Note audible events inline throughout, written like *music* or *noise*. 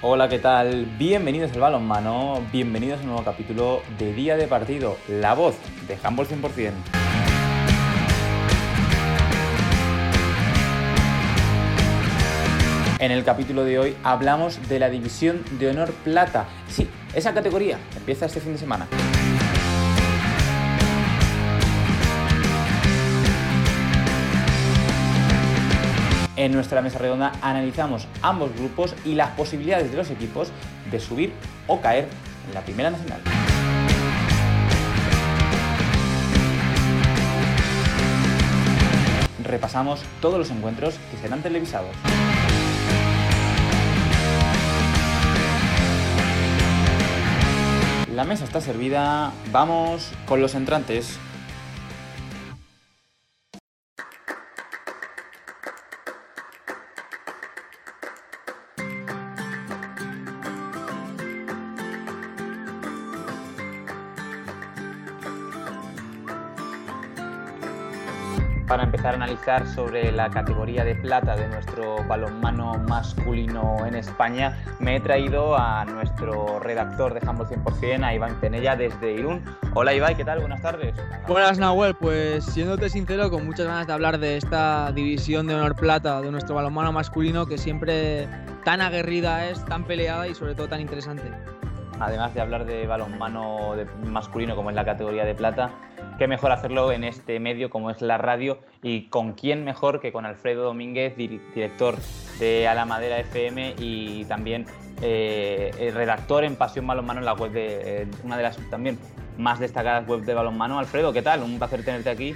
Hola, ¿qué tal? Bienvenidos al balonmano, bienvenidos a un nuevo capítulo de Día de Partido, la voz de Handball 100%. En el capítulo de hoy hablamos de la División de Honor Plata. Sí, esa categoría empieza este fin de semana. En nuestra mesa redonda analizamos ambos grupos y las posibilidades de los equipos de subir o caer en la Primera Nacional. Repasamos todos los encuentros que serán televisados. La mesa está servida, vamos con los entrantes. Empezar a analizar sobre la categoría de plata de nuestro balonmano masculino en España, me he traído a nuestro redactor de Handball 100%, a Iván Penella desde Irún. Hola Iván, ¿qué tal? Buenas tardes. Buenas Nahuel, pues siéndote sincero, con muchas ganas de hablar de esta división de honor plata de nuestro balonmano masculino que siempre tan aguerrida es, tan peleada y sobre todo tan interesante. Además de hablar de balonmano masculino como es la categoría de plata, qué mejor hacerlo en este medio como es la radio y con quién mejor que con Alfredo Domínguez, director de A la Madera FM y también eh, redactor en Pasión Balonmano en la web de eh, una de las también más destacadas web de balonmano. Alfredo, ¿qué tal? Un placer tenerte aquí.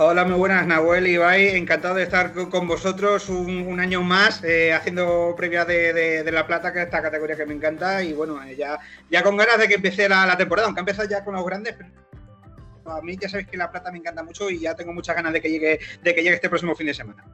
Hola, muy buenas, Nahuel y Ibai. Encantado de estar con vosotros un, año más eh, haciendo previa de, La Plata, que es esta categoría que me encanta. Y bueno, ya, ya con ganas de que empiece la, la temporada, aunque ha ya con los grandes, a mí ya sabéis que La Plata me encanta mucho y ya tengo muchas ganas de que llegue, de que llegue este próximo fin de semana.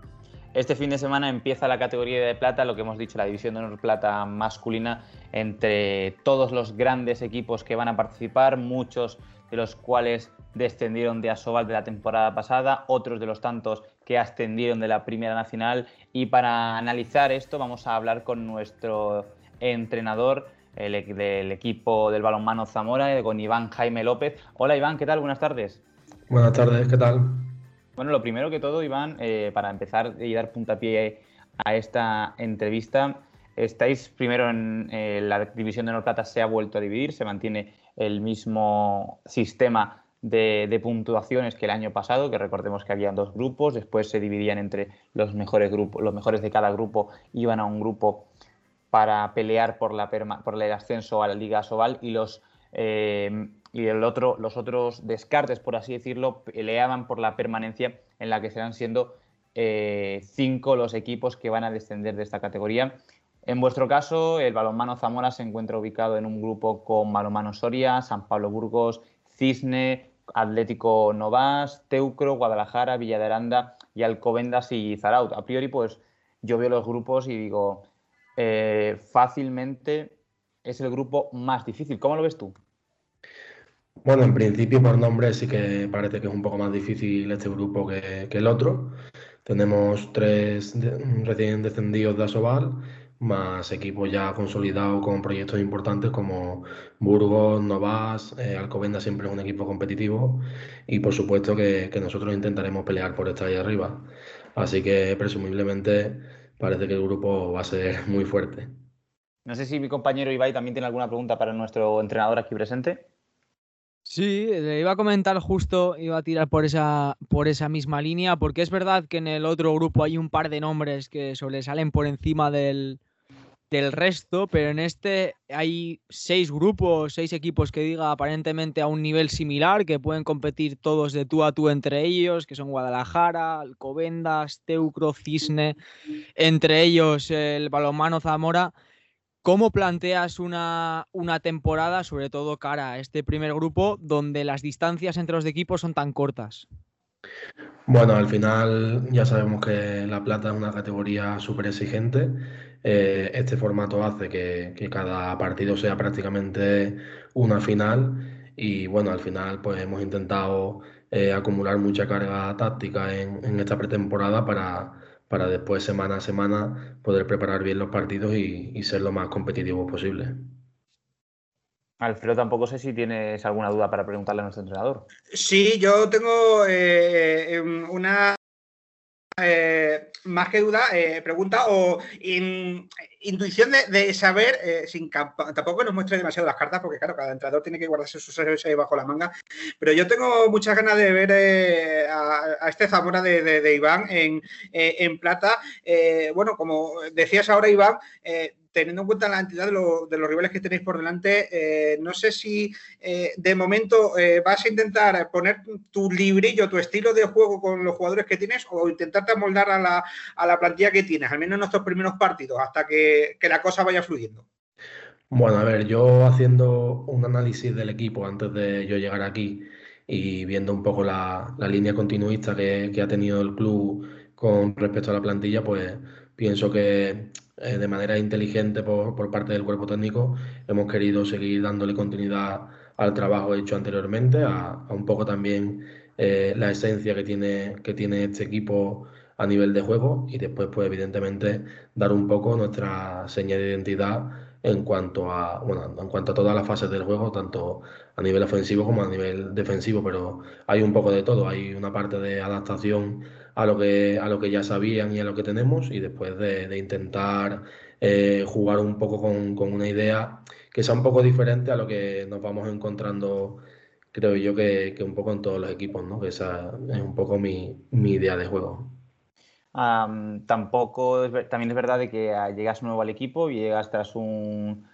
Este fin de semana empieza la categoría de plata, lo que hemos dicho, la división de honor plata masculina, entre todos los grandes equipos que van a participar, muchos de los cuales descendieron de Asobal de la temporada pasada, otros de los tantos que ascendieron de la Primera Nacional. Y para analizar esto vamos a hablar con nuestro entrenador, el, del equipo del balonmano Zamora, con Iván Jaime López. Hola Iván, ¿qué tal? Buenas tardes. Buenas tardes, ¿qué tal? Bueno, lo primero que todo, Iván, eh, para empezar y dar puntapié a esta entrevista, estáis primero en eh, la división de Norplata se ha vuelto a dividir, se mantiene el mismo sistema de, puntuaciones que el año pasado, que recordemos que había dos grupos, después se dividían entre los mejores grupos, los mejores de cada grupo iban a un grupo para pelear por, la por el ascenso a la Liga Sobal y los eh, y el otro, los otros descartes, por así decirlo, peleaban por la permanencia en la que serán siendo eh, cinco los equipos que van a descender de esta categoría. En vuestro caso, el balonmano Zamora se encuentra ubicado en un grupo con balonmano Soria, San Pablo Burgos, Cisne, Atlético Novas, Teucro, Guadalajara, Villa de Aranda y Alcobendas y Zaraut. A priori, pues yo veo los grupos y digo, eh, fácilmente es el grupo más difícil. ¿Cómo lo ves tú? Bueno, en principio por nombre sí que parece que es un poco más difícil este grupo que, el otro. Tenemos tres recién descendidos de Asobal, más equipos ya consolidados con proyectos importantes como Burgos, Novas, eh, siempre es un equipo competitivo y por supuesto que, que nosotros intentaremos pelear por estar ahí arriba. Así que presumiblemente parece que el grupo va a ser *laughs* muy fuerte. No sé si mi compañero Ibai también tiene alguna pregunta para nuestro entrenador aquí presente. Sí, le iba a comentar justo, iba a tirar por esa, por esa misma línea, porque es verdad que en el otro grupo hay un par de nombres que sobresalen por encima del, del resto, pero en este hay seis grupos, seis equipos que diga aparentemente a un nivel similar, que pueden competir todos de tú a tú entre ellos, que son Guadalajara, Alcobendas, Teucro, Cisne, entre ellos el balonmano Zamora. ¿Cómo planteas una, una, temporada, sobre todo cara a este primer grupo, donde las distancias entre los equipos son tan cortas? Bueno, al final ya sabemos que la plata es una categoría súper exigente eh, este formato hace que, cada partido sea prácticamente una final y bueno, al final pues hemos intentado eh, acumular mucha carga táctica en, esta pretemporada para, para después semana a semana poder preparar bien los partidos y, ser lo más competitivos posible. Alfredo, tampoco sé si tienes alguna duda para preguntarle a nuestro entrenador. Sí, yo tengo eh, em, una eh, más que duda, eh, pregunta o intuición de, saber, eh, sin tampoco nos muestre demasiado las cartas, porque claro, cada entrenador tiene que guardarse sus ahí bajo la manga, pero yo tengo muchas ganas de ver a, este Zamora de, Iván en, en plata. bueno, como decías ahora, Iván, teniendo en cuenta la entidad de, los rivales que tenéis por delante, eh, no sé si eh, de momento eh, vas a intentar poner tu librillo, tu estilo de juego con los jugadores que tienes o intentarte amoldar a la, a la plantilla que tienes, al menos en estos primeros partidos, hasta que, la cosa vaya fluyendo. Bueno, a ver, yo haciendo un análisis del equipo antes de yo llegar aquí y viendo un poco la, línea continuista que, que ha tenido el club con respecto a la plantilla, pues pienso que eh, de manera inteligente por, parte del cuerpo técnico, hemos querido seguir dándole continuidad al trabajo hecho anteriormente, a, un poco también eh, la esencia que tiene, que tiene este equipo a nivel de juego y después, pues evidentemente, dar un poco nuestra seña de identidad en cuanto a, bueno, en cuanto a todas las fases del juego, tanto a nivel ofensivo como a nivel defensivo, pero hay un poco de todo, hay una parte de adaptación a lo que, a lo que ya sabían y a lo que tenemos y después de, intentar eh, jugar un poco con, una idea que sea un poco diferente a lo que nos vamos encontrando, creo yo, que, un poco en todos los equipos, ¿no? que esa es un poco mi, idea de juego. tampoco también es verdad de que llegas nuevo al equipo y llegas tras un,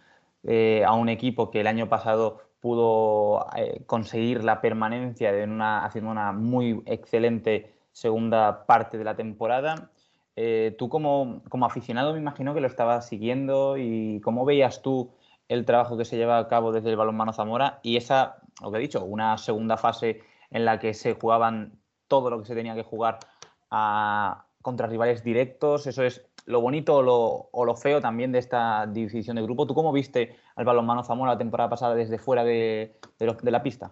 eh, a un equipo que el año pasado pudo eh, conseguir la permanencia de una, haciendo una muy excelente segunda parte de la temporada. Eh, tú como, aficionado me imagino que lo estabas siguiendo y cómo veías tú el trabajo que se lleva a cabo desde el balonmano Zamora y esa, lo que he dicho, una segunda fase en la que se jugaban todo lo que se tenía que jugar contra rivales directos. Eso es lo bonito o lo, feo también de esta división de grupo. ¿Tú cómo viste al balonmano Zamora la temporada pasada desde fuera de la pista?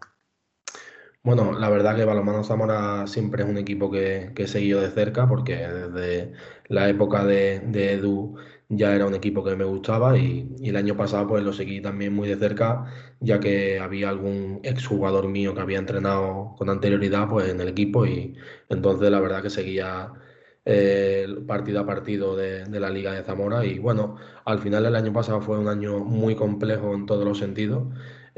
Bueno, la verdad que Balonmano Zamora siempre es un equipo que, he seguido de cerca porque desde la época de, Edu ya era un equipo que me gustaba y, el año pasado pues lo seguí también muy de cerca ya que había algún exjugador mío que había entrenado con anterioridad pues en el equipo y entonces la verdad que seguía eh, partido a partido de, de, la Liga de Zamora y bueno, al final el año pasado fue un año muy complejo en todos los sentidos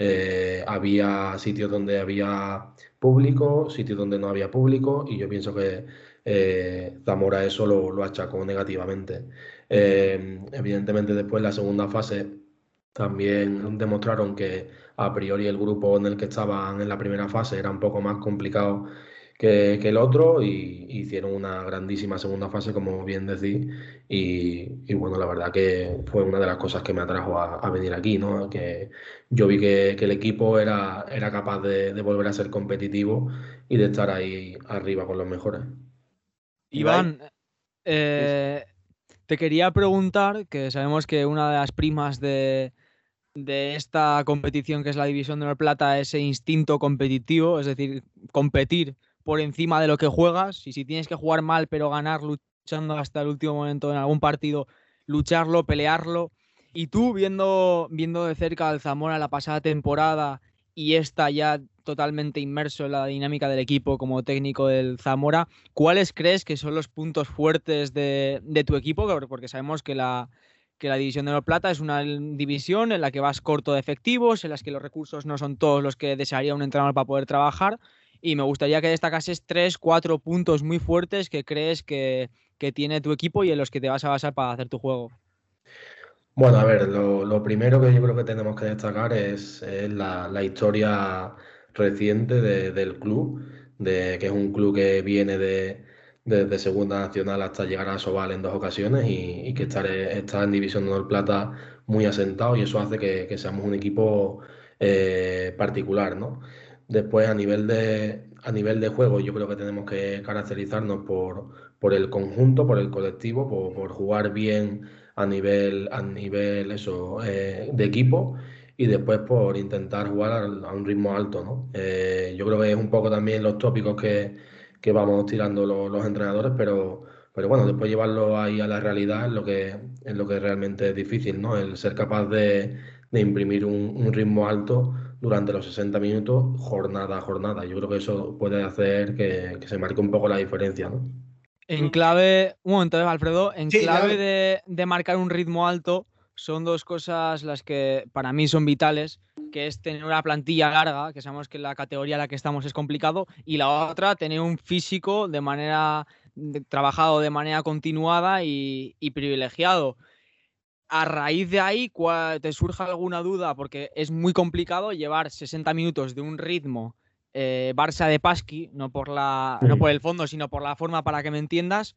eh, había sitios donde había público, sitios donde no había público, y yo pienso que eh, Zamora eso lo, lo achacó negativamente. Eh, evidentemente después la segunda fase también demostraron que a priori el grupo en el que estaban en la primera fase era un poco más complicado que, el otro y hicieron una grandísima segunda fase, como bien decís. Y, bueno, la verdad que fue una de las cosas que me atrajo a, venir aquí, ¿no? Que yo vi que, el equipo era, era capaz de, volver a ser competitivo y de estar ahí arriba con los mejores. Iván, eh, te quería preguntar, que sabemos que una de las primas de, de esta competición que es la División de Honor Plata, ese instinto competitivo, es decir, competir por encima de lo que juegas y si tienes que jugar mal pero ganar luchando hasta el último momento en algún partido, lucharlo, pelearlo. Y tú viendo, viendo de cerca al Zamora la pasada temporada y esta ya totalmente inmerso en la dinámica del equipo como técnico del Zamora, ¿cuáles crees que son los puntos fuertes de, tu equipo? Porque sabemos que la, que la división de Oro Plata es una división en la que vas corto de efectivos, en las que los recursos no son todos los que desearía un entrenador para poder trabajar y me gustaría que destacases tres, cuatro puntos muy fuertes que crees que, tiene tu equipo y en los que te vas a basar para hacer tu juego. Bueno, a ver, lo, primero que yo creo que tenemos que destacar es, la, historia reciente del club, de que es un club que viene de, desde Segunda Nacional hasta llegar a Sobal en dos ocasiones y, que está, está, en División Honor Plata muy asentado y eso hace que, seamos un equipo eh, particular, ¿no? Después, a nivel de, a nivel de juego, yo creo que tenemos que caracterizarnos por, por el conjunto, por el colectivo, por, jugar bien a nivel, a nivel eso, eh, de equipo y después por intentar jugar a, un ritmo alto. ¿no? Eh, yo creo que es un poco también los tópicos que, que vamos tirando los, entrenadores, pero, Pero bueno, después llevarlo ahí a la realidad es lo que, es lo que realmente es difícil, ¿no? El ser capaz de, imprimir un, ritmo alto durante los 60 minutos, jornada a jornada. Yo creo que eso puede hacer que, se marque un poco la diferencia, ¿no? En clave, un momento, ¿eh, Alfredo, en clave de, de marcar un ritmo alto, son dos cosas las que para mí son vitales, que es tener una plantilla larga, que sabemos que la categoría en la que estamos es complicado, y la otra, tener un físico de manera trabajado de manera continuada y, privilegiado. A raíz de ahí, ¿te surge alguna duda? Porque es muy complicado llevar 60 minutos de un ritmo eh, Barça de Pasqui, no por, la, no por el fondo, sino por la forma para que me entiendas,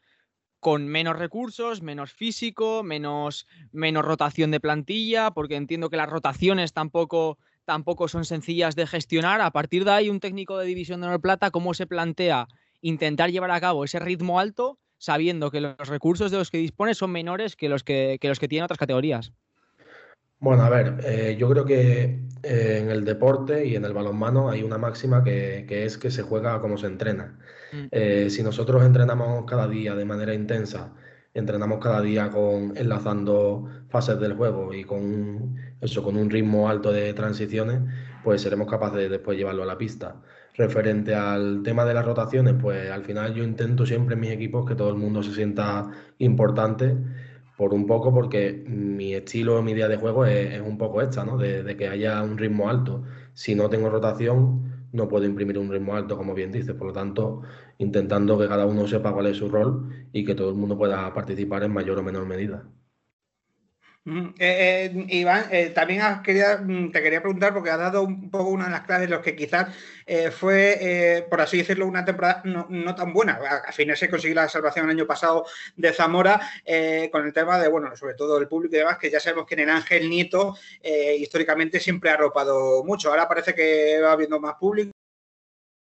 con menos recursos, menos físico, menos, menos rotación de plantilla, porque entiendo que las rotaciones tampoco, tampoco son sencillas de gestionar. A partir de ahí, un técnico de División de Honor Plata, ¿cómo se plantea intentar llevar a cabo ese ritmo alto sabiendo que los recursos de los que dispone son menores que los que, los que tienen otras categorías? Bueno, a ver, eh, yo creo que eh, en el deporte y en el balonmano hay una máxima que, es que se juega como se entrena. Mm. Eh, si nosotros entrenamos cada día de manera intensa, entrenamos cada día con enlazando fases del juego y con eso, con un ritmo alto de transiciones, pues seremos capaces de después llevarlo a la pista. Referente al tema de las rotaciones, pues al final yo intento siempre en mis equipos que todo el mundo se sienta importante por un poco porque mi estilo, mi día de juego es, un poco esta, ¿no? De, que haya un ritmo alto. Si no tengo rotación, no puedo imprimir un ritmo alto, como bien dices. Por lo tanto, intentando que cada uno sepa cuál es su rol y que todo el mundo pueda participar en mayor o menor medida. Eh, eh, Iván, eh, también mm, te quería preguntar, porque has dado un poco una de las claves los que quizás fue, por así decirlo, una temporada no, tan buena. A, fin se consiguió la salvación el año pasado de Zamora con el tema de, bueno, sobre todo el público y demás, que ya sabemos que en el Ángel Nieto históricamente siempre ha arropado mucho. Ahora parece que va habiendo más público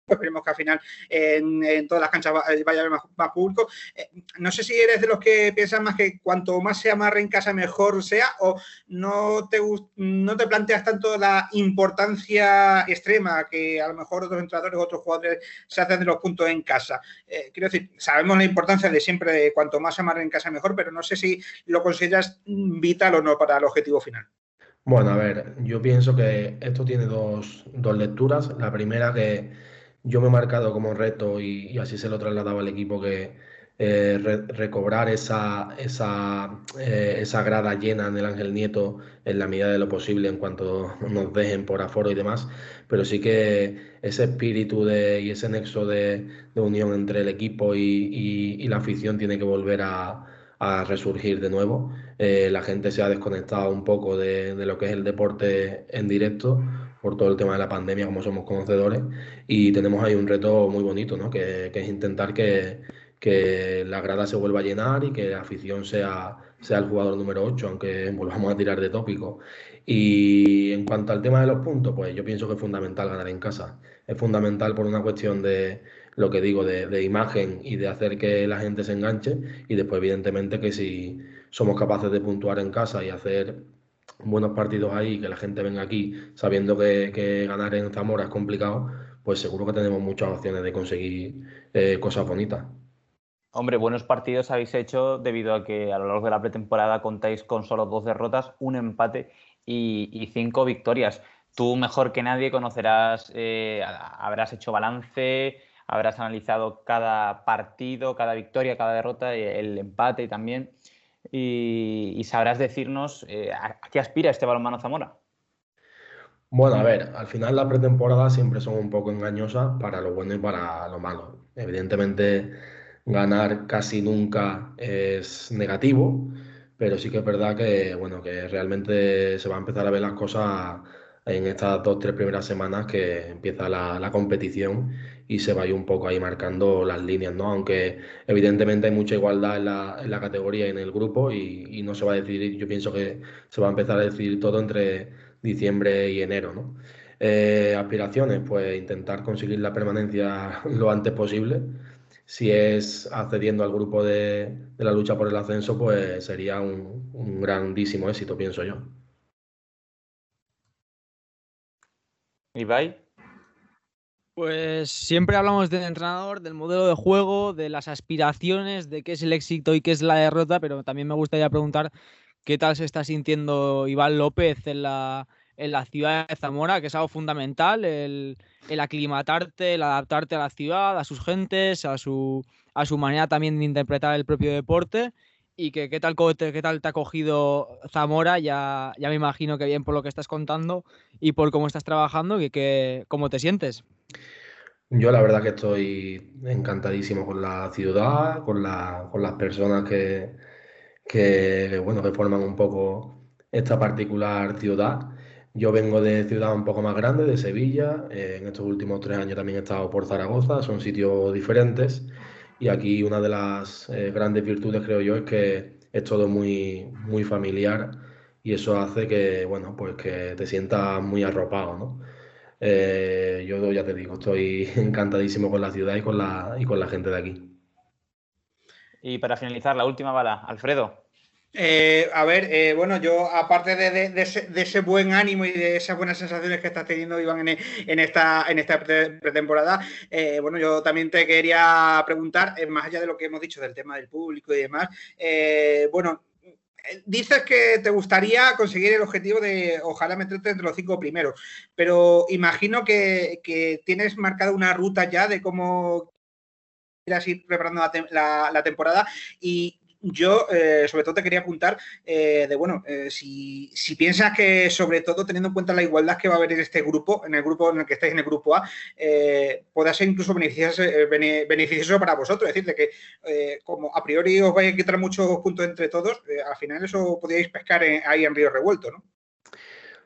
esperemos que al final en, todas las canchas vaya a haber más, público. Eh, no sé si eres de los que piensan más que cuanto más se amarre en casa mejor sea o no te, no te planteas tanto la importancia extrema que a lo mejor otros entrenadores otros jugadores se hacen de los puntos en casa. Eh, quiero decir, sabemos la importancia de siempre de cuanto más se amarre en casa mejor, pero no sé si lo consideras vital o no para el objetivo final. Bueno, a ver, yo pienso que esto tiene dos, dos lecturas. La primera que yo me he marcado como reto y, así se lo trasladaba al equipo que eh, recobrar esa, esa, eh, esa grada llena en el Ángel Nieto en la medida de lo posible en cuanto nos dejen por aforo y demás, pero sí que ese espíritu de, y ese nexo de, unión entre el equipo y, la afición tiene que volver a, resurgir de nuevo. Eh, la gente se ha desconectado un poco de, de, lo que es el deporte en directo por todo el tema de la pandemia, como somos conocedores, y tenemos ahí un reto muy bonito, ¿no? que, es intentar que, la grada se vuelva a llenar y que la afición sea, sea el jugador número 8, aunque volvamos a tirar de tópico. Y en cuanto al tema de los puntos, pues yo pienso que es fundamental ganar en casa. Es fundamental por una cuestión de lo que digo, de imagen y de hacer que la gente se enganche, y después, evidentemente, que si somos capaces de puntuar en casa y hacer buenos partidos ahí, que la gente venga aquí sabiendo que, ganar en Zamora es complicado, pues seguro que tenemos muchas opciones de conseguir eh, cosas bonitas. Hombre, buenos partidos habéis hecho debido a que a lo largo de la pretemporada contáis con solo dos derrotas, un empate y, cinco victorias. Tú mejor que nadie conocerás, eh, habrás hecho balance, habrás analizado cada partido, cada victoria, cada derrota, el empate y también y, sabrás decirnos eh, a, qué aspira este balonmano Zamora. Bueno, a ver, al final las pretemporadas siempre son un poco engañosas para lo bueno y para lo malo. Evidentemente, ganar casi nunca es negativo, pero sí que es verdad que, bueno, que realmente se va a empezar a ver las cosas en estas dos, tres primeras semanas que empieza la, la competición y se vaya un poco ahí marcando las líneas, ¿no? Aunque evidentemente hay mucha igualdad en la, en la categoría y en el grupo y, no se va a decidir, yo pienso que se va a empezar a decidir todo entre diciembre y enero, ¿no? Eh, aspiraciones, pues intentar conseguir la permanencia *laughs* lo antes posible. Si es accediendo al grupo de, de la lucha por el ascenso, pues sería un grandísimo éxito, pienso yo. ¿Ibai? Pues siempre hablamos del entrenador, del modelo de juego, de las aspiraciones, de qué es el éxito y qué es la derrota, pero también me gustaría preguntar qué tal se está sintiendo Iván López en la, en la ciudad de Zamora, que es algo fundamental, el, aclimatarte, el adaptarte a la ciudad, a sus gentes, a su, a su manera también de interpretar el propio deporte. Y que qué tal, qué tal te ha cogido Zamora, ya, ya me imagino que bien por lo que estás contando y por cómo estás trabajando, y que, cómo te sientes. Yo la verdad que estoy encantadísimo con la ciudad, con, la, con las personas que, que, bueno, que forman un poco esta particular ciudad. Yo vengo de ciudad un poco más grande, de Sevilla. Eh, en estos últimos tres años también he estado por Zaragoza. Son sitios diferentes. Y aquí una de las eh, grandes virtudes, creo yo, es que es todo muy, muy familiar. Y eso hace que, bueno, pues que te sientas muy arropado, ¿no? Eh, yo ya te digo, estoy *laughs* encantadísimo con la ciudad y con la, y con la gente de aquí. Y para finalizar, la última bala, Alfredo. Eh, a ver, eh, bueno, yo aparte de, ese, buen ánimo y de esas buenas sensaciones que estás teniendo, Iván, en, esta, en esta pretemporada, eh, bueno, yo también te quería preguntar, más allá de lo que hemos dicho del tema del público y demás, bueno, dices que te gustaría conseguir el objetivo de ojalá meterte entre los cinco primeros, pero imagino que, tienes marcada una ruta ya de cómo ir ir preparando la temporada y yo eh, sobre todo te quería apuntar eh, de, bueno, eh, si, piensas que sobre todo teniendo en cuenta la igualdad que va a haber en este grupo, en el grupo en el que estáis en el grupo A, pueda ser incluso beneficioso, para vosotros, es decir, de que como a priori os vais a quitar muchos puntos entre todos, al final eso podríais pescar ahí en Río Revuelto, ¿no?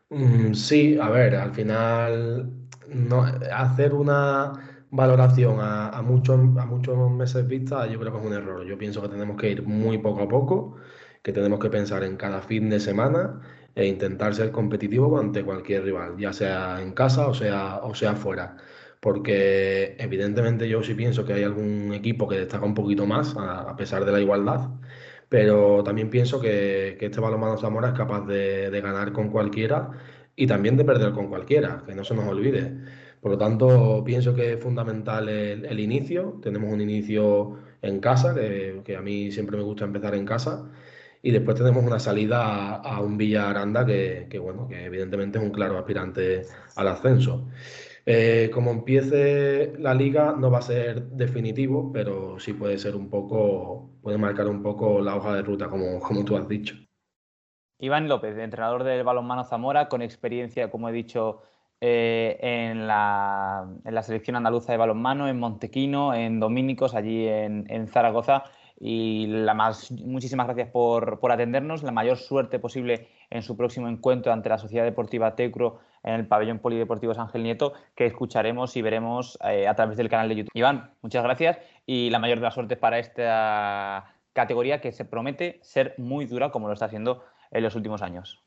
Mm, sí, a ver, al final no, hacer una valoración a, muchos, a muchos meses vista, yo creo que es un error. Yo pienso que tenemos que ir muy poco a poco, que tenemos que pensar en cada fin de semana e intentar ser competitivo ante cualquier rival, ya sea en casa o sea, o sea fuera. Porque evidentemente yo sí pienso que hay algún equipo que destaca un poquito más, a, pesar de la igualdad, pero también pienso que, que este balonmano Zamora es capaz de ganar con cualquiera y también de perder con cualquiera, que no se nos olvide. Por lo tanto, pienso que es fundamental el, inicio. Tenemos un inicio en casa, que, a mí siempre me gusta empezar en casa. Y después tenemos una salida a, un Villa Aranda que, bueno, que evidentemente es un claro aspirante al ascenso. Eh, como empiece la liga no va a ser definitivo, pero sí puede ser un poco, puede marcar un poco la hoja de ruta, como, como tú has dicho. Iván López, entrenador del balonmano Zamora, con experiencia, como he dicho, eh, en, la, selección andaluza de balonmano, en Montequino, en Domínicos, allí en, Zaragoza. Y la más, muchísimas gracias por, atendernos. La mayor suerte posible en su próximo encuentro ante la Sociedad Deportiva Tecro en el pabellón polideportivo Ángel Nieto, que escucharemos y veremos eh, a través del canal de YouTube. Iván, muchas gracias y la mayor de las suertes para esta categoría que se promete ser muy dura como lo está haciendo en los últimos años.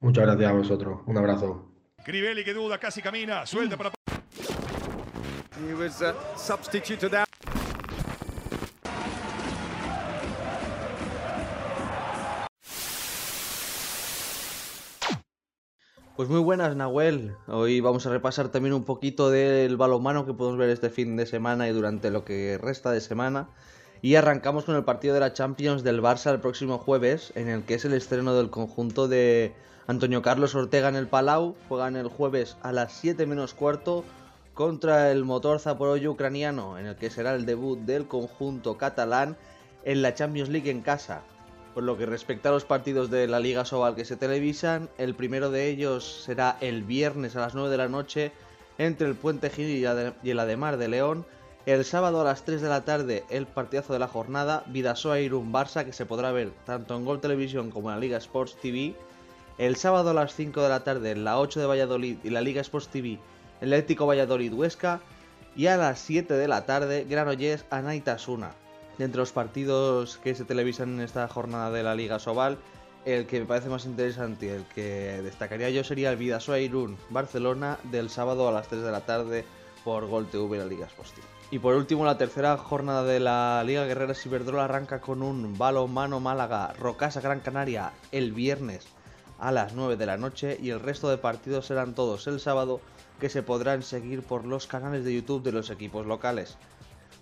Muchas gracias a vosotros. Un abrazo. Crivelli que duda, casi camina, suelta para... He was uh, substituted out. Pues muy buenas, Nahuel. Hoy vamos a repasar también un poquito del balonmano que podemos ver este fin de semana y durante lo que resta de semana. Y arrancamos con el partido de la Champions del Barça el próximo jueves, en el que es el estreno del conjunto de Antonio Carlos Ortega en el Palau juegan el jueves a las 7 menos cuarto contra el motor Zaporoyo ucraniano, en el que será el debut del conjunto catalán en la Champions League en casa. Por lo que respecta a los partidos de la Liga Sobal que se televisan, el primero de ellos será el viernes a las 9 de la noche entre el Puente Gil y el Ademar de León. El sábado a las 3 de la tarde el partidazo de la jornada, Vidasoa Irún Barça, que se podrá ver tanto en Gol Televisión como en la Liga Sports TV. El sábado a las 5 de la tarde la 8 de Valladolid y la Liga Sports TV el Atlético Valladolid Huesca y a las 7 de la tarde Granollers Anaitasuna. Entre los partidos que se televisan en esta jornada de la Liga Sobal, el que me parece más interesante y el que destacaría yo sería el Vidasoa Irún Barcelona del sábado a las 3 de la tarde por Gol TV la Liga Sports TV. Y por último, la tercera jornada de la Liga Guerrera Ciberdrola arranca con un balón-mano Málaga Rocasa Gran Canaria el viernes a las 9 de la noche y el resto de partidos serán todos el sábado que se podrán seguir por los canales de YouTube de los equipos locales.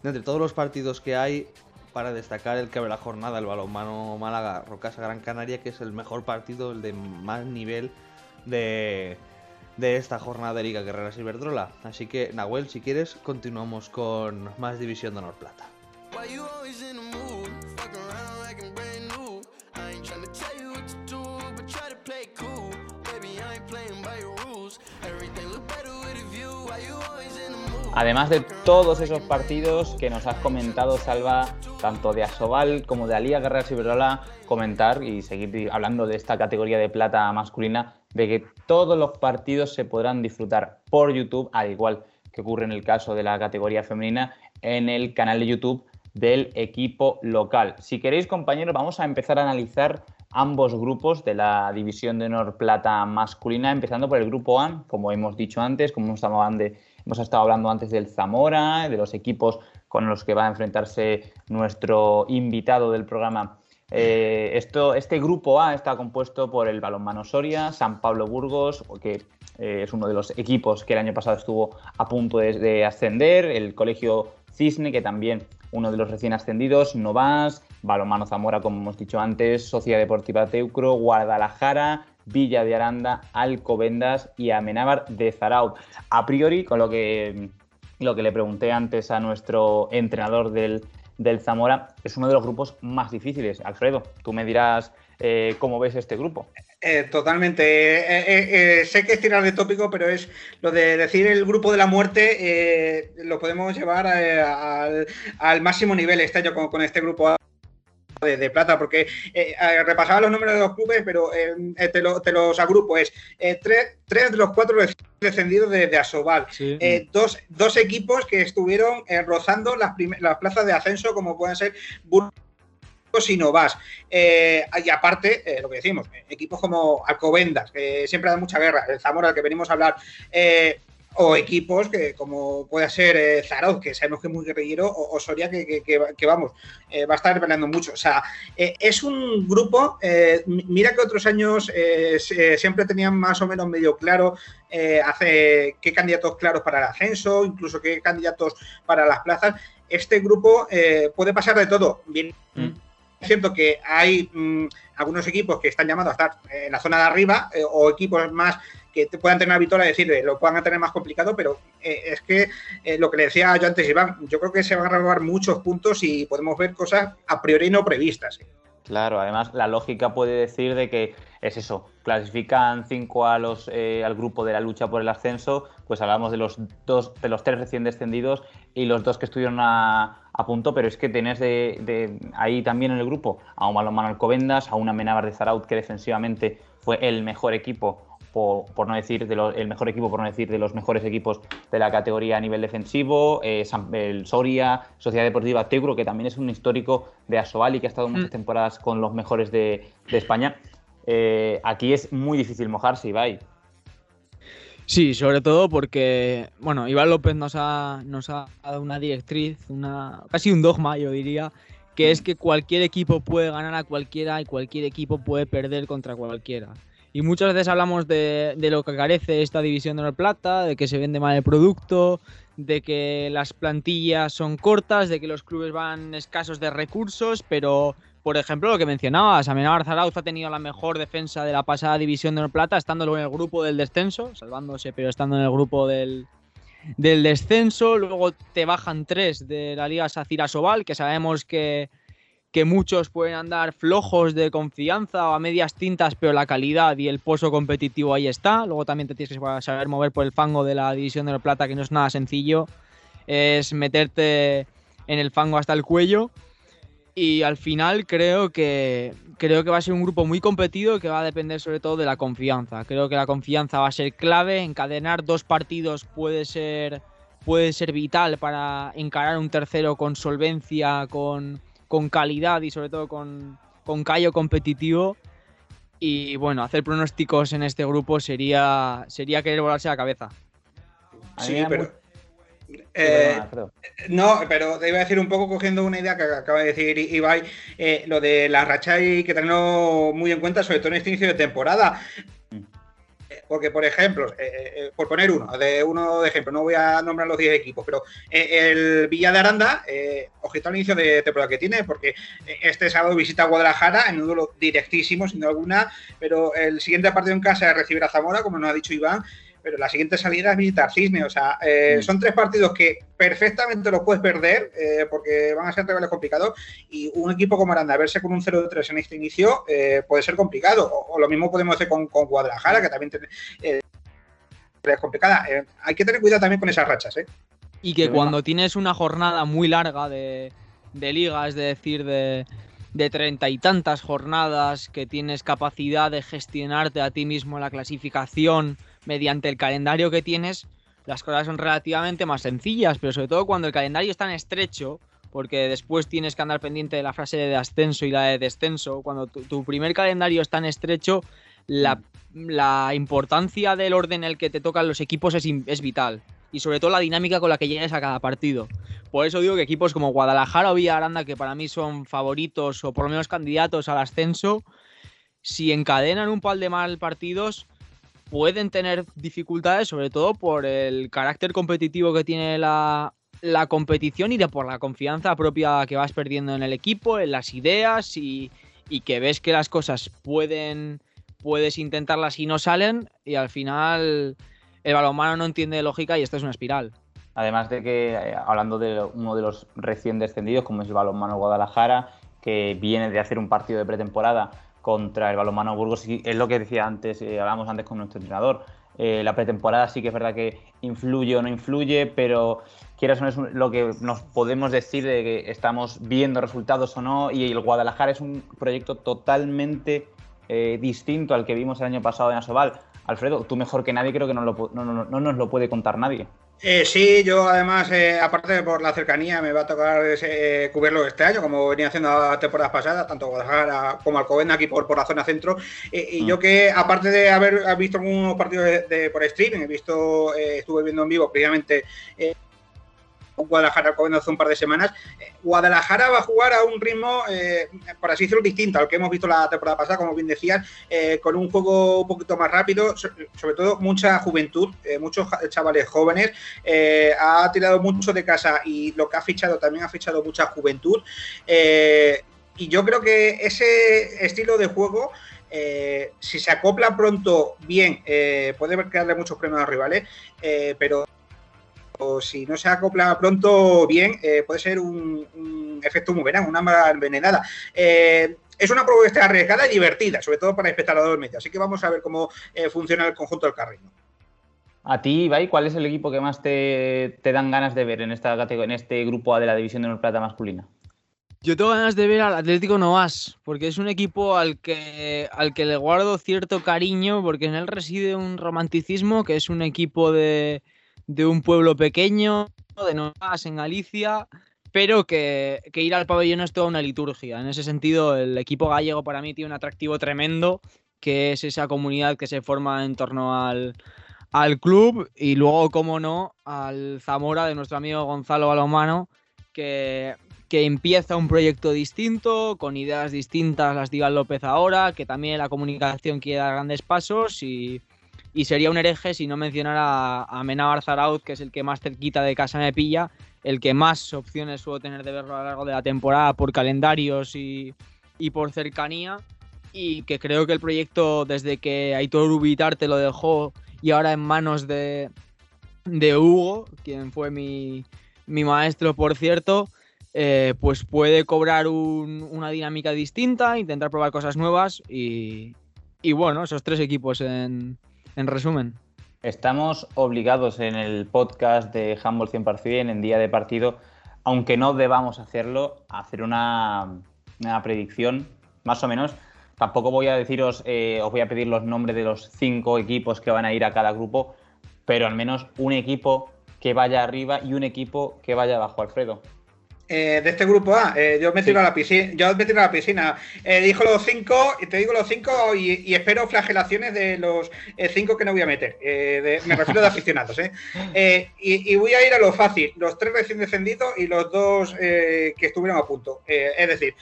De entre todos los partidos que hay, para destacar el que abre la jornada, el balonmano Málaga Rocasa Gran Canaria, que es el mejor partido, el de más nivel de, de esta jornada de Liga Guerrera Ciberdrola. Así que, Nahuel, si quieres, continuamos con más División de Honor Plata. Además de todos esos partidos que nos has comentado, Salva, tanto de Asobal como de Alía Guerrera Ciberola, comentar y seguir hablando de esta categoría de plata masculina, de que todos los partidos se podrán disfrutar por YouTube, al igual que ocurre en el caso de la categoría femenina, en el canal de YouTube del equipo local. Si queréis, compañeros, vamos a empezar a analizar ambos grupos de la división de honor plata masculina, empezando por el grupo A, como hemos dicho antes, como hemos estado, de, hemos estado hablando antes del Zamora, de los equipos con los que va a enfrentarse nuestro invitado del programa. Eh, esto, este grupo A está compuesto por el Balonmano Soria, San Pablo Burgos, que eh, es uno de los equipos que el año pasado estuvo a punto de, de ascender, el Colegio Cisne, que también uno de los recién ascendidos, Novas, Balomano Zamora, como hemos dicho antes, Sociedad Deportiva Teucro, Guadalajara, Villa de Aranda, Alcobendas y Amenábar de Zaraut. A priori, con lo que, lo que le pregunté antes a nuestro entrenador del, del Zamora, es uno de los grupos más difíciles. Alfredo, tú me dirás eh, cómo ves este grupo. Eh, totalmente. Eh, sé que es tirar de tópico, pero es lo de decir el grupo de la muerte, lo podemos llevar al, máximo nivel este año con, con este grupo de, plata, porque eh, repasaba los números de los clubes, pero eh, eh, te, los agrupo. Es tres, tres, de los cuatro descendidos de, de Asobal. dos, dos, equipos que estuvieron rozando las, las plazas de ascenso, como pueden ser Burgos y Novas. y aparte, lo que decimos, equipos como Alcobendas, que siempre dan mucha guerra, el Zamora, al que venimos a hablar, o equipos que como puede ser eh, que sabemos que es muy guerrillero, o, Soria, que, que, vamos, eh, va a estar peleando mucho. O sea, eh, es un grupo, eh, mira que otros años siempre tenían más o menos medio claro hace qué candidatos claros para el ascenso, incluso qué candidatos para las plazas. Este grupo puede pasar de todo. Bien, mm. Cierto que hay mm, algunos equipos que están llamados a estar en la zona de arriba o equipos más que puedan tener una victoria, lo puedan tener más complicado, pero eh, es que eh, lo que le decía yo antes, Iván, yo creo que se van a robar muchos puntos y podemos ver cosas a priori no previstas. Claro, además la lógica puede decir de que es eso, clasifican cinco a los, eh, al grupo de la lucha por el ascenso, pues hablamos de los dos, de los tres recién descendidos y los dos que estuvieron a, punto, pero es que tenés de, ahí también en el grupo a un Balonmano Alcobendas, a una Menábar de Zaraut que defensivamente fue el mejor equipo por, no decir de el mejor equipo, por no decir de los mejores equipos de la categoría a nivel defensivo, eh, el Soria, Sociedad Deportiva Tegro, que también es un histórico de Asobal que ha estado muchas mm. temporadas con los mejores de, España. Eh, aquí es muy difícil mojarse, Ibai. Sí, sobre todo porque, bueno, Iván López nos ha, nos ha dado una directriz, una, casi un dogma, yo diría, que es que cualquier equipo puede ganar a cualquiera y cualquier equipo puede perder contra cualquiera. Y muchas veces hablamos de, lo que carece esta división de la plata, de que se vende mal el producto, de que las plantillas son cortas, de que los clubes van escasos de recursos, pero por ejemplo lo que mencionabas, Amenábar Zarauz ha tenido la mejor defensa de la pasada división de la plata, estando en el grupo del descenso, salvándose, pero estando en el grupo del, del descenso. Luego te bajan tres de la Liga Sacira Sobal, que sabemos que que muchos pueden andar flojos de confianza o a medias tintas, pero la calidad y el pozo competitivo ahí está. Luego también te tienes que saber mover por el fango de la división de la plata, que no es nada sencillo. Es meterte en el fango hasta el cuello. Y al final creo que creo que va a ser un grupo muy competido que va a depender sobre todo de la confianza. Creo que la confianza va a ser clave. Encadenar dos partidos puede ser puede ser vital para encarar un tercero con solvencia, con, con calidad y sobre todo con, con callo competitivo. Y bueno, hacer pronósticos en este grupo sería, sería querer volarse la cabeza. Sí, pero. Eh, no, pero te iba a decir un poco cogiendo una idea que acaba de decir Ibai, eh, lo de la racha y que tenerlo muy en cuenta, sobre todo en este inicio de temporada. porque por ejemplo, eh, eh, por poner uno, de uno de ejemplo, no voy a nombrar los 10 equipos, pero el Villa de Aranda, ojito al inicio de temporada que tiene, porque este sábado visita Guadalajara en un duelo directísimo, sin duda alguna, pero el siguiente partido en casa es recibir a Zamora, como nos ha dicho Iván, pero la siguiente salida es visitar Cisne. O sea, eh, mm. son tres partidos que perfectamente los puedes perder eh, porque van a ser rivales complicados. Y un equipo como Aranda, verse con un 0-3 en este inicio eh, puede ser complicado. O, lo mismo podemos hacer con, Guadalajara, que también es complicada. hay que tener cuidado también con esas rachas. Y que cuando tienes una jornada muy larga de, de liga, es decir, de de treinta y tantas jornadas, que tienes capacidad de gestionarte a ti mismo la clasificación, mediante el calendario que tienes, las cosas son relativamente más sencillas, pero sobre todo cuando el calendario es tan estrecho, porque después tienes que andar pendiente de la frase de ascenso y la de descenso, cuando tu, primer calendario es tan estrecho, la, importancia del orden en el que te tocan los equipos es, es vital. Y sobre todo la dinámica con la que llegues a cada partido. Por eso digo que equipos como Guadalajara o Villaranda, que para mí son favoritos o por lo menos candidatos al ascenso, si encadenan un par de mal partidos, pueden tener dificultades, sobre todo por el carácter competitivo que tiene la, competición y de por la confianza propia que vas perdiendo en el equipo, en las ideas y, que ves que las cosas pueden puedes intentarlas y no salen y al final el balonmano no entiende lógica y esta es una espiral. Además de que, eh, hablando de uno de los recién descendidos, como es el balonmano Guadalajara, que viene de hacer un partido de pretemporada contra el balonmano Burgos. Y es lo que decía antes, eh, hablábamos antes con nuestro entrenador. Eh, la pretemporada sí que es verdad que influye o no influye, pero quieras o no es lo que nos podemos decir de que estamos viendo resultados o no. Y el Guadalajara es un proyecto totalmente eh, distinto al que vimos el año pasado en Asobal. Alfredo, tú mejor que nadie creo que no, no nos lo puede contar nadie. Eh, sí, yo además, eh, aparte de por la cercanía, me va a tocar eh, cubrirlo este año, como venía haciendo temporadas pasadas, tanto Guadalajara como Alcobendas aquí por, por la zona centro. y yo mm. que, aparte de haber visto algunos partidos de, por streaming, he visto, estuve viendo en vivo previamente Guadalajara hace un par de semanas. Eh, Guadalajara va a jugar a un ritmo, eh, por así decirlo, distinto al que hemos visto la temporada pasada, como bien decías, eh, con un juego un poquito más rápido, sobre todo mucha juventud, muchos chavales jóvenes. ha tirado mucho de casa y lo que ha fichado también ha fichado mucha juventud. y yo creo que ese estilo de juego. si se acopla pronto bien, puede crearle muchos problemas a los rivales, pero si no se acopla pronto bien, eh, puede ser un, efecto muy bueno, una mala envenenada. Eh, es una propuesta arriesgada y divertida, sobre todo para el espectador medio. Así que vamos a ver cómo eh, funciona el conjunto del carrino. A ti, Ibai, ¿cuál es el equipo que más te, dan ganas de ver en, esta en este grupo A de la División de Honor Plata masculina? Yo tengo ganas de ver al Atlético Noas, porque es un equipo al que, al que le guardo cierto cariño, porque en él reside un romanticismo, que es un equipo de, de un pueblo pequeño, de Novas en Galicia, pero que, ir al pabellón es toda una liturgia. En ese sentido, el equipo gallego para mí tiene un atractivo tremendo, que es esa comunidad que se forma en torno al, club y luego, como no, al Zamora de nuestro amigo Gonzalo Balomano, que, que empieza un proyecto distinto, con ideas distintas, las diga López ahora, que también la comunicación quiere dar grandes pasos y y sería un hereje si no mencionara a Mena Barzaraud, que es el que más cerquita de casa me pilla, el que más opciones suelo tener de verlo a lo largo de la temporada por calendarios y, por cercanía. Y que creo que el proyecto, desde que Aitor Ubitar te lo dejó y ahora en manos de, de Hugo, quien fue mi, maestro, por cierto, eh, pues puede cobrar una dinámica distinta, intentar probar cosas nuevas y, y bueno, esos tres equipos en, en resumen. Estamos obligados en el podcast de Humble 100% en día de partido, aunque no debamos hacerlo, a hacer una, predicción más o menos. Tampoco voy a deciros, eh, os voy a pedir los nombres de los cinco equipos que van a ir a cada grupo, pero al menos un equipo que vaya arriba y un equipo que vaya abajo, Alfredo. Eh, de este grupo A. Eh, yo me tiro a la piscina. Yo me tiro a la piscina. Eh, dijo los cinco, y te digo los cinco y, espero flagelaciones de los cinco que no voy a meter. me refiero de aficionados. *laughs* Y, voy a ir a lo fácil. Los tres recién descendidos y los dos que estuvieron a punto. es decir,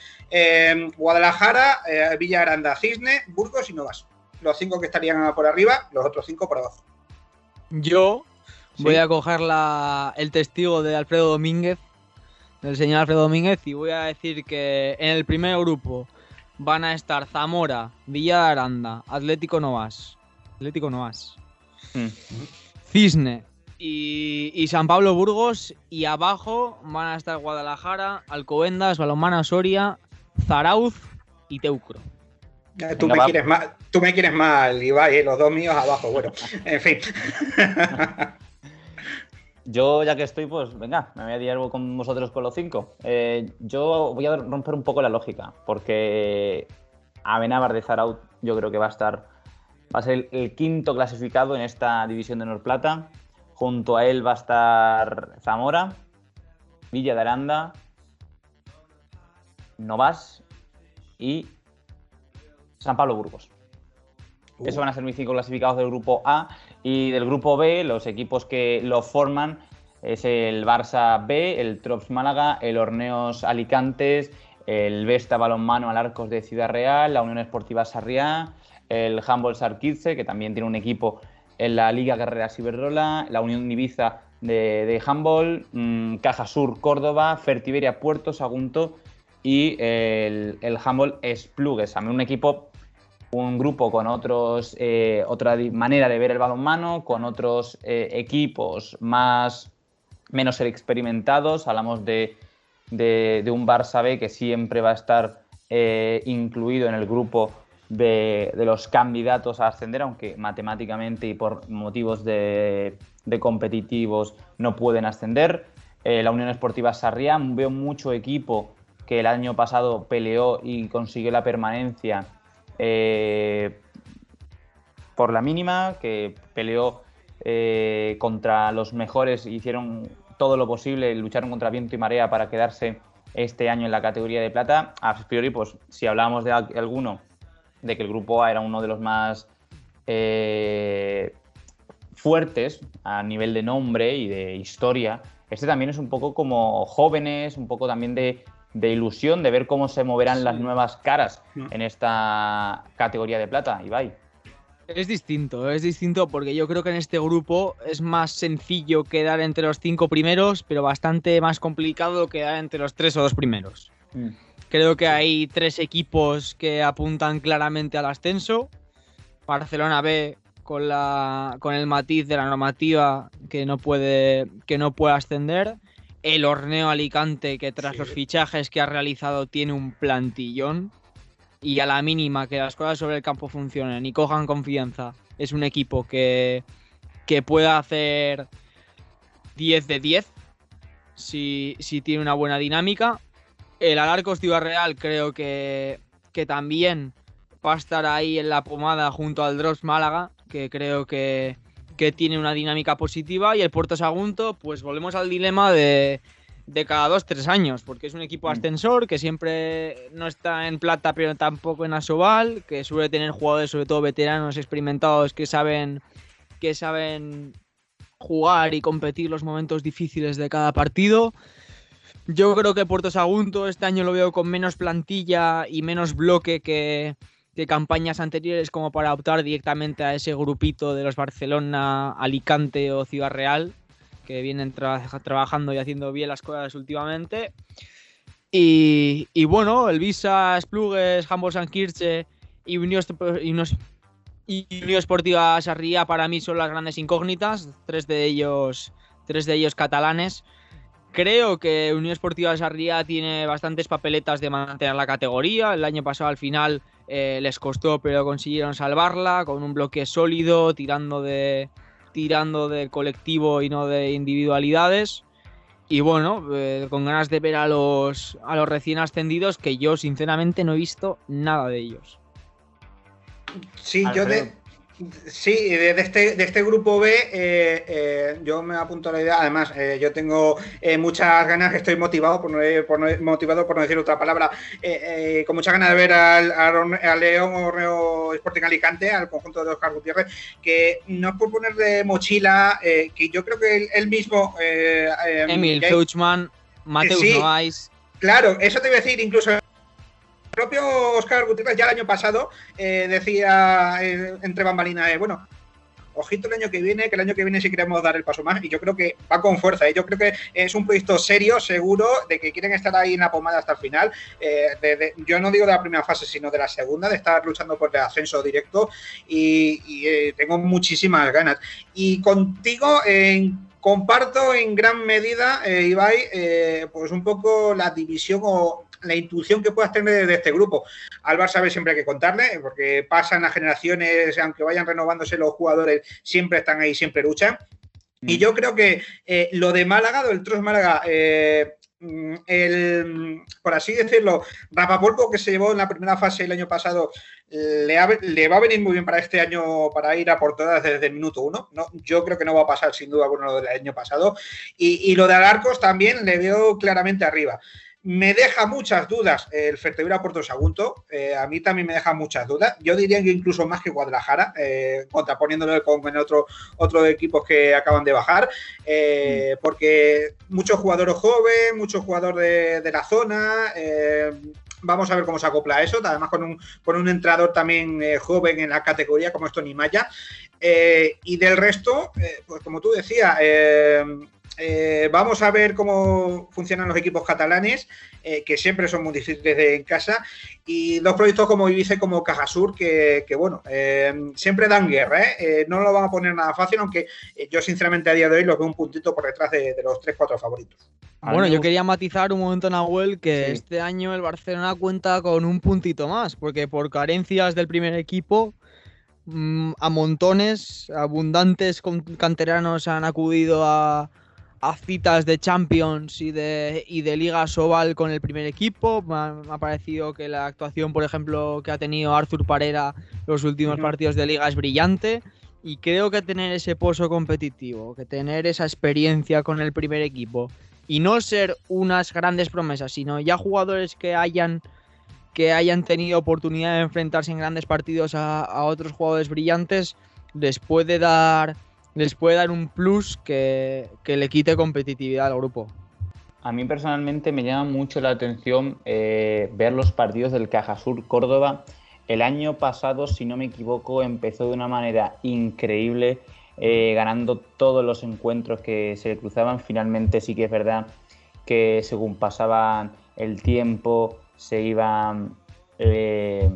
Guadalajara, Villa Aranda, Cisne, Burgos y Novas. los cinco que estarían por arriba, los otros cinco por abajo. Yo Sí. voy a coger la, el testigo de Alfredo Domínguez, del señor Alfredo Domínguez, y voy a decir que en el primer grupo van a estar Zamora, Villa de Aranda, Atlético Novas, Atlético Novas, Mm. Cisne y, y San Pablo Burgos, y abajo van a estar Guadalajara, Alcobendas, Balonmano Soria, Zarauz y Teucro. Tú Venga, me, quieres mal, tú me quieres mal, Ibai, eh, los dos míos abajo. Bueno, en fin. *laughs* Yo, ya que estoy, pues venga, me voy a liar con vosotros con los cinco. Eh, yo voy a romper un poco la lógica, porque Amenábar de Zaraut yo creo que va a estar, va a ser el, el quinto clasificado en esta división de Norplata. Junto a él va a estar Zamora, Villa de Aranda, Novas y San Pablo Burgos. Esos van a ser mis cinco clasificados del grupo A. Y del grupo B, los equipos que lo forman es el Barça B, el Trops Málaga, el Horneos Alicantes, el Vesta Balonmano Alarcos de Ciudad Real, la Unión Esportiva Sarriá, el Handball Sarkitze, que también tiene un equipo en la Liga Guerrera Ciberrola, la Unión Ibiza de, de Handball, mm, Caja Sur Córdoba, Fertiberia Puerto Sagunto y el, el Handball Esplugues. También un equipo un grupo con otros, eh, otra manera de ver el balonmano, con otros eh, equipos más menos experimentados. Hablamos de, de- de un Barça B que siempre va a estar eh, incluido en el grupo de, de los candidatos a ascender, aunque matemáticamente y por motivos de, competitivos no pueden ascender. La Unión Esportiva Sarriá, veo mucho equipo que el año pasado peleó y consiguió la permanencia eh, por la mínima, que peleó eh, contra los mejores, hicieron todo lo posible, lucharon contra viento y marea para quedarse este año en la categoría de plata. A priori, pues si hablábamos de al- alguno, de que el grupo A era uno de los más eh, fuertes a nivel de nombre y de historia, este también es un poco como jóvenes, un poco también de, de ilusión de ver cómo se moverán las nuevas caras Mm. en esta categoría de plata, Ibai. Es distinto, es distinto porque yo creo que en este grupo es más sencillo quedar entre los cinco primeros, pero bastante más complicado quedar entre los tres o dos primeros. Creo que hay tres equipos que apuntan claramente al ascenso. Barcelona B con, la, con el matiz de la normativa que no puede, que no puede ascender. El Horneo Alicante que tras los fichajes que ha realizado tiene un plantillón. Y a la mínima que las cosas sobre el campo funcionen y cojan confianza, es un equipo que, que pueda hacer 10 de 10 si, si tiene una buena dinámica. El Alarcos Ciudad Real creo que, que también va a estar ahí en la pomada junto al Drops Málaga, que creo que, que tiene una dinámica positiva. Y el Puerto Sagunto, pues volvemos al dilema de, de cada dos, tres años, porque es un equipo ascensor que siempre no está en plata, pero tampoco en Asobal, que suele tener jugadores, sobre todo veteranos, experimentados, que saben, que saben jugar y competir los momentos difíciles de cada partido. Yo creo que Puerto Sagunto este año lo veo con menos plantilla y menos bloque que, que campañas anteriores como para optar directamente a ese grupito de los Barcelona, Alicante o Ciudad Real, que vienen tra- trabajando y haciendo bien las cosas últimamente. Y, y bueno, el Visa, Splugues, Humboldt San Kirche y Unión, y Unión- Esportiva Sarriá para mí son las grandes incógnitas, tres de ellos, tres de ellos catalanes. Creo que Unión Esportiva Sarriá tiene bastantes papeletas de mantener la categoría. El año pasado al final eh, les costó, pero consiguieron salvarla con un bloque sólido, tirando de, tirando de colectivo y no de individualidades. Y bueno, eh, con ganas de ver a los, a los recién ascendidos, que yo sinceramente no he visto nada de ellos. Sí, yo de, sí, de, de este, de este grupo B eh, eh, yo me apunto a la idea. Además, eh, yo tengo eh, muchas ganas, estoy motivado, por no, por no- motivado por no decir otra palabra, eh, con muchas ganas de ver al, al Orne- al León Orneo Sporting Alicante, al conjunto de Oscar Gutiérrez, que no es por poner de mochila, que yo creo que él, él mismo... Emil Feuchman, Mateus sí. Noais. Claro, eso te iba a decir, incluso propio Oscar Gutiérrez ya el año pasado eh, decía eh, entre bambalinas, eh, bueno, ojito el año que viene, que el año que viene sí queremos dar el paso más. Y yo creo que va con fuerza. ¿eh? Yo creo que es un proyecto serio, seguro, de que quieren estar ahí en la pomada hasta el final. Eh, de- yo no digo de la primera fase, sino de la segunda, de estar luchando por el ascenso directo. Y, tengo muchísimas ganas. Y contigo, en- comparto en gran medida, eh, Ibai, eh, pues un poco la división o la intuición que puedas tener de este grupo. Al Barça B siempre hay que contarle, porque pasan las generaciones, aunque vayan renovándose los jugadores, siempre están ahí, siempre luchan. Y yo creo que eh, lo de Málaga, del Tros Málaga, eh, mm, el, por así decirlo, Rapapolpo que se llevó en la primera fase el año pasado, le, va a venir muy bien para este año para ir a por todas desde el minuto uno. No, yo creo que no va a pasar sin duda alguna lo del año pasado. Y, y lo de Alarcos también le veo claramente arriba. Me deja muchas dudas el Fertevira Puerto Sagunto. eh, a mí también me deja muchas dudas. Yo diría que incluso más que Guadalajara, eh, contraponiéndolo con, otro, otros equipos que acaban de bajar. eh, Porque muchos jugadores jóvenes, muchos jugadores de, de la zona. Vamos a ver cómo se acopla eso, además con un, con un entrenador también joven en la categoría como es Tony Maya. Y del resto, pues como tú decías, eh, vamos a ver cómo funcionan los equipos catalanes, eh, que siempre son muy difíciles de, en casa, y dos proyectos como Ibiza y como Cajasur, que, que bueno, eh, siempre dan guerra, ¿eh? Eh, no lo van a poner nada fácil, aunque yo sinceramente a día de hoy los veo un puntito por detrás de, de los 3-4 favoritos. Bueno, yo quería matizar un momento, Nahuel, que Sí. este año el Barcelona cuenta con un puntito más, porque por carencias del primer equipo, mm, a montones, abundantes canteranos han acudido a, a citas de Champions y de, y de Liga Sobal con el primer equipo. Me ha, me ha parecido que la actuación, por ejemplo, que ha tenido Arthur Parera los últimos partidos de Liga es brillante. Y creo que tener ese pozo competitivo, que tener esa experiencia con el primer equipo y no ser unas grandes promesas, sino ya jugadores que hayan que hayan tenido oportunidad de enfrentarse en grandes partidos a, a otros jugadores brillantes, les puede dar les puede dar un plus que, que le quite competitividad al grupo. A mí personalmente me llama mucho la atención eh, ver los partidos del Cajasur Córdoba. El año pasado, si no me equivoco, empezó de una manera increíble, eh, ganando todos los encuentros que se le cruzaban. Finalmente sí que es verdad que según pasaba el tiempo, se iban, eh,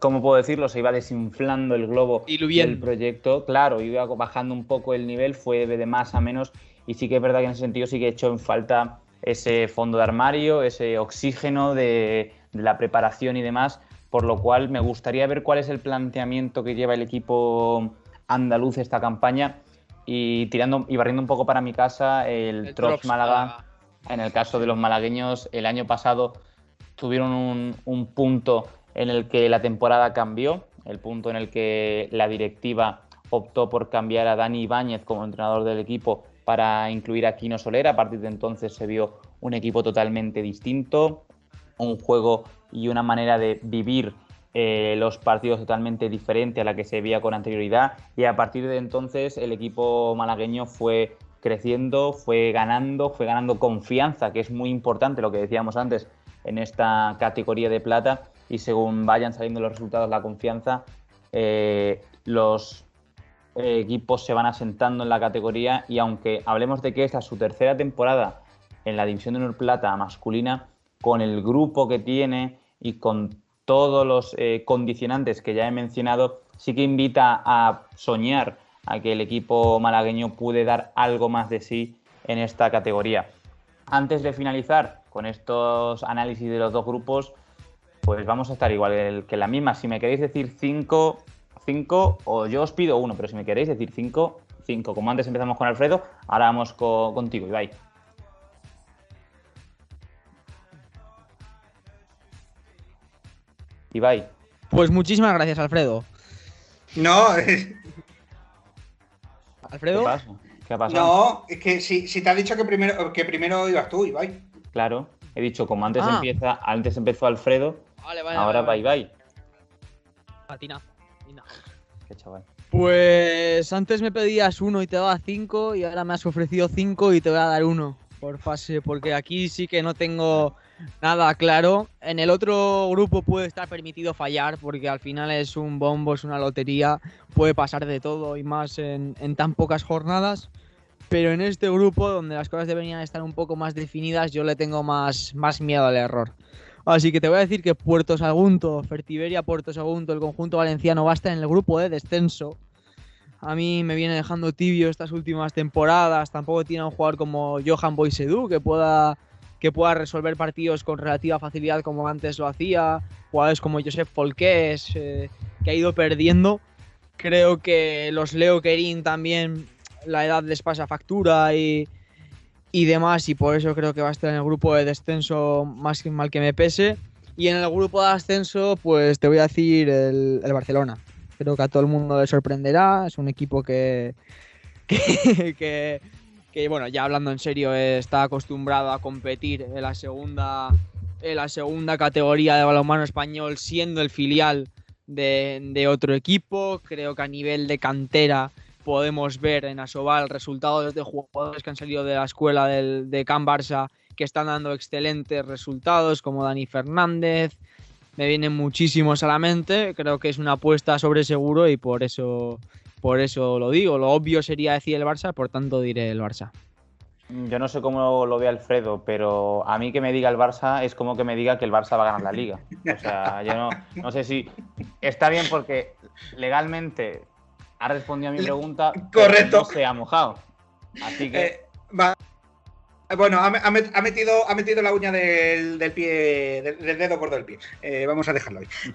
¿cómo puedo decirlo? Se iba desinflando el globo del proyecto. Claro, iba bajando un poco el nivel, fue de más a menos y sí que es verdad que en ese sentido sí que he hecho en falta ese fondo de armario, ese oxígeno de, de la preparación y demás, por lo cual me gustaría ver cuál es el planteamiento que lleva el equipo andaluz esta campaña y tirando y barriendo un poco para mi casa el, El Trops Málaga. Málaga. En el caso de los malagueños, el año pasado tuvieron un, un punto en el que la temporada cambió, el punto en el que la directiva optó por cambiar a Dani Ibáñez como entrenador del equipo para incluir a Kino Soler. A partir de entonces se vio un equipo totalmente distinto, un juego y una manera de vivir eh, los partidos totalmente diferente a la que se veía con anterioridad. Y a partir de entonces el equipo malagueño fue creciendo, fue ganando, fue ganando confianza, que es muy importante lo que decíamos antes en esta categoría de plata. Y según vayan saliendo los resultados, la confianza, eh, los equipos se van asentando en la categoría y aunque hablemos de que esta es su tercera temporada en la División de Honor Plata masculina, con el grupo que tiene y con todos los eh, condicionantes que ya he mencionado, sí que invita a soñar a que el equipo malagueño puede dar algo más de sí en esta categoría. Antes de finalizar con estos análisis de los dos grupos, pues vamos a estar igual que la misma. Si me queréis decir 5, 5 o yo os pido uno, pero si me queréis decir 5, 5. Como antes empezamos con Alfredo, ahora vamos co- contigo, Ibai. Ibai, Pues muchísimas gracias, Alfredo. No, *laughs* eh, ¿qué Alfredo, pasa? ¿Qué ha pasado? no, es que si, si te has dicho que primero, que primero ibas tú, Ibai. Claro, he dicho, como antes Ah. empieza, antes empezó Alfredo, Vale, vale, ahora vale, va vale. Ibai. Patina. Patina. Qué chaval. Pues antes me pedías uno y te daba cinco y ahora me has ofrecido cinco y te voy a dar uno. por fase, porque aquí sí que no tengo nada claro. En el otro grupo puede estar permitido fallar, porque al final es un bombo, es una lotería, puede pasar de todo y más en, tan pocas jornadas. Pero en este grupo, donde las cosas deberían estar un poco más definidas, yo le tengo más, más miedo al error. Así que te voy a decir que Puerto Sagunto, Fertiberia, Puerto Sagunto, el conjunto valenciano va a estar en el grupo de descenso a mí me viene dejando tibio estas últimas temporadas. Tampoco tiene un jugador como Johan Boisedú que pueda, que pueda resolver partidos con relativa facilidad como antes lo hacía. Jugadores como Josep Folqués, eh, que ha ido perdiendo. Creo que los Leo Kerin también la edad les pasa factura y, y demás. Y por eso creo que va a estar en el grupo de descenso más que mal que me pese. Y en el grupo de ascenso, pues te voy a decir el Barcelona. Creo que a todo el mundo le sorprenderá. Es un equipo *laughs* que, que, bueno, ya hablando en serio, está acostumbrado a competir en la segunda, en la segunda categoría de balonmano español, siendo el filial de, otro equipo. Creo que a nivel de cantera podemos ver en Asobal resultados de jugadores que han salido de la escuela del, de Can Barça que están dando excelentes resultados, como Dani Fernández, me vienen muchísimos a la mente. Creo que es una apuesta sobre seguro y por eso, por eso lo digo. Lo obvio sería decir el Barça, por tanto diré el Barça. Yo no sé cómo lo ve Alfredo, pero a mí que me diga el Barça es como que me diga que el Barça va a ganar la liga. O sea, yo no, sé si está bien porque legalmente ha respondido a mi pregunta, Correcto. no se ha mojado. Así que. Eh, va. Bueno, ha, metido, ha metido la uña del, pie, del, dedo gordo del pie. Eh, vamos a dejarlo ahí, *laughs*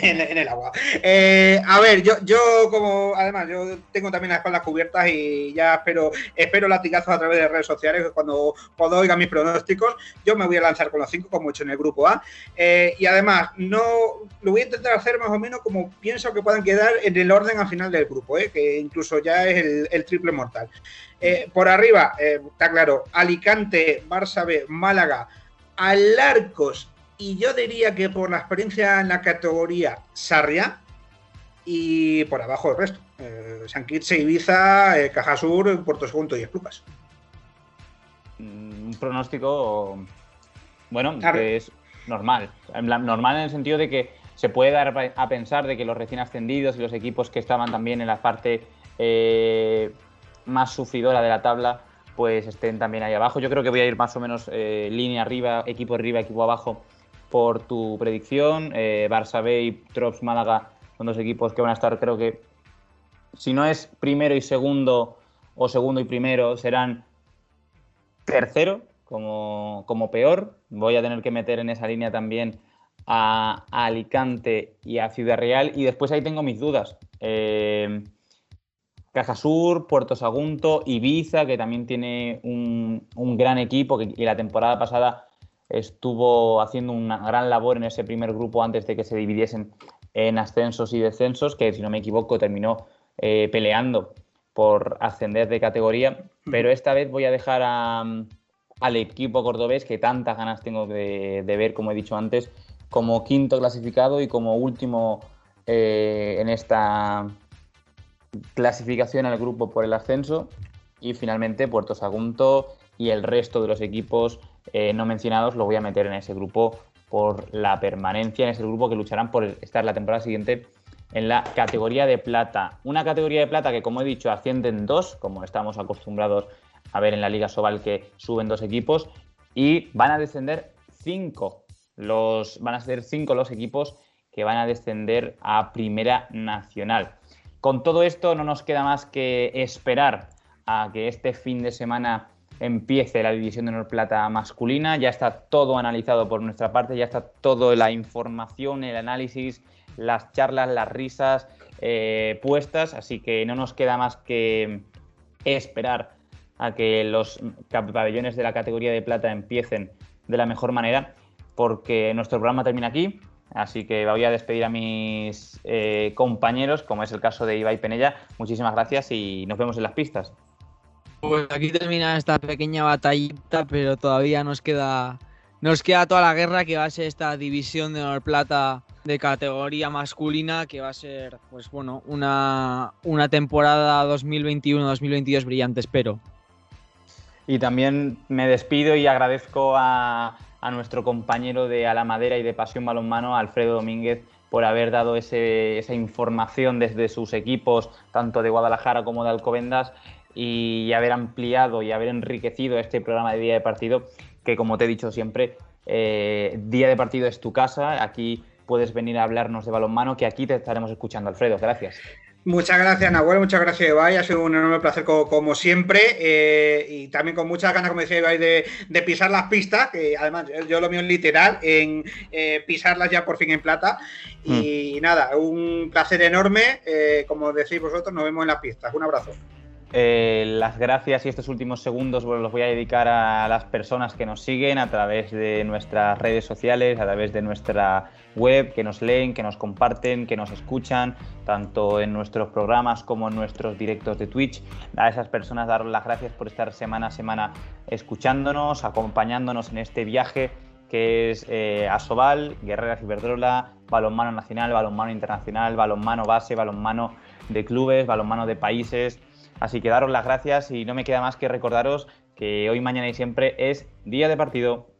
en, el agua. Eh, a ver, yo, yo como, además, yo tengo también las espaldas cubiertas y ya espero, espero latigazos a través de redes sociales cuando, cuando oiga mis pronósticos. Yo me voy a lanzar con los cinco, como he hecho en el grupo A. Eh, y además, no lo voy a intentar hacer más o menos como pienso que puedan quedar en el orden al final del grupo, que incluso ya es el triple mortal. Eh, por arriba, eh, está claro, Alicante, Barça B, Málaga, Alarcos y yo diría que por la experiencia en la categoría Sarria y por abajo el resto. Eh, San Quirce, Ibiza, eh, Cajasur, Puerto Segundo y Esplucas. Mm, un pronóstico, bueno, que es normal. Normal en el sentido de que se puede dar a pensar de que los recién ascendidos y los equipos que estaban también en la parte más sufridora de la tabla, pues estén también ahí abajo. Yo creo que voy a ir más o menos eh, línea arriba, equipo arriba, equipo abajo por tu predicción. Eh, Barça B y Trops Málaga son dos equipos que van a estar, creo que, si no es primero y segundo, o segundo y primero, serán tercero, como, como peor. Voy a tener que meter en esa línea también a, Alicante y a Ciudad Real. Y después ahí tengo mis dudas. Eh, Cajasur, Puerto Sagunto, Ibiza, que también tiene un, gran equipo que y la temporada pasada estuvo haciendo una gran labor en ese primer grupo antes de que se dividiesen en ascensos y descensos, que si no me equivoco terminó eh, peleando por ascender de categoría. Pero esta vez voy a dejar al equipo cordobés, que tantas ganas tengo de, ver, como he dicho antes, como quinto clasificado y como último eh, en esta clasificación al grupo por el ascenso y finalmente Puerto Sagunto y el resto de los equipos eh, no mencionados lo voy a meter en ese grupo por la permanencia, en ese grupo que lucharán por estar la temporada siguiente en la categoría de plata. Una categoría de plata que, como he dicho, ascienden dos, como estamos acostumbrados a ver en la Liga Sobal que suben dos equipos, y van a descender cinco. Los, van a ser cinco los equipos que van a descender a Primera Nacional. Con todo esto no nos queda más que esperar a que este fin de semana empiece la división de honor plata masculina. Ya está todo analizado por nuestra parte, ya está toda la información, el análisis, las charlas, las risas eh, puestas, así que no nos queda más que esperar a que los pabellones de la categoría de plata empiecen de la mejor manera, porque nuestro programa termina aquí. Así que voy a despedir a mis eh, compañeros, como es el caso de Ibai Penella. Muchísimas gracias y nos vemos en las pistas. Pues aquí termina esta pequeña batallita, pero todavía nos queda, nos queda toda la guerra que va a ser esta división de honor plata de categoría masculina, que va a ser, pues bueno, una, una temporada 2021-2022 brillante, espero. Y también me despido y agradezco a, a nuestro compañero de A la Madera y de Pasión Balonmano, Alfredo Domínguez, por haber dado esa información desde sus equipos, tanto de Guadalajara como de Alcobendas, y haber ampliado y haber enriquecido este programa de día de partido, que como te he dicho siempre, eh, día de partido es tu casa, aquí puedes venir a hablarnos de balonmano, que aquí te estaremos escuchando, Alfredo. Gracias. Muchas gracias, Nahuel, muchas gracias, Ibai. Ha sido un enorme placer como, siempre eh, y también con muchas ganas, como decía Ibai, de, pisar las pistas, que además yo lo mío es literal, en eh, pisarlas ya por fin en plata. Y mm. nada, un placer enorme. Eh, como decís vosotros, nos vemos en las pistas. Un abrazo. Eh, las gracias y estos últimos segundos los voy a dedicar a las personas que nos siguen a través de nuestras redes sociales, a través de nuestra web, que nos leen, que nos comparten, que nos escuchan, tanto en nuestros programas como en nuestros directos de Twitch. A esas personas daros las gracias por estar semana a semana escuchándonos, acompañándonos en este viaje que es eh, Asobal, Guerrera Ciberdrola, Balonmano Nacional, Balonmano Internacional, Balonmano Base, Balonmano de clubes, Balonmano de países Así que daros las gracias y no me queda más que recordaros que hoy, mañana y siempre es día de partido.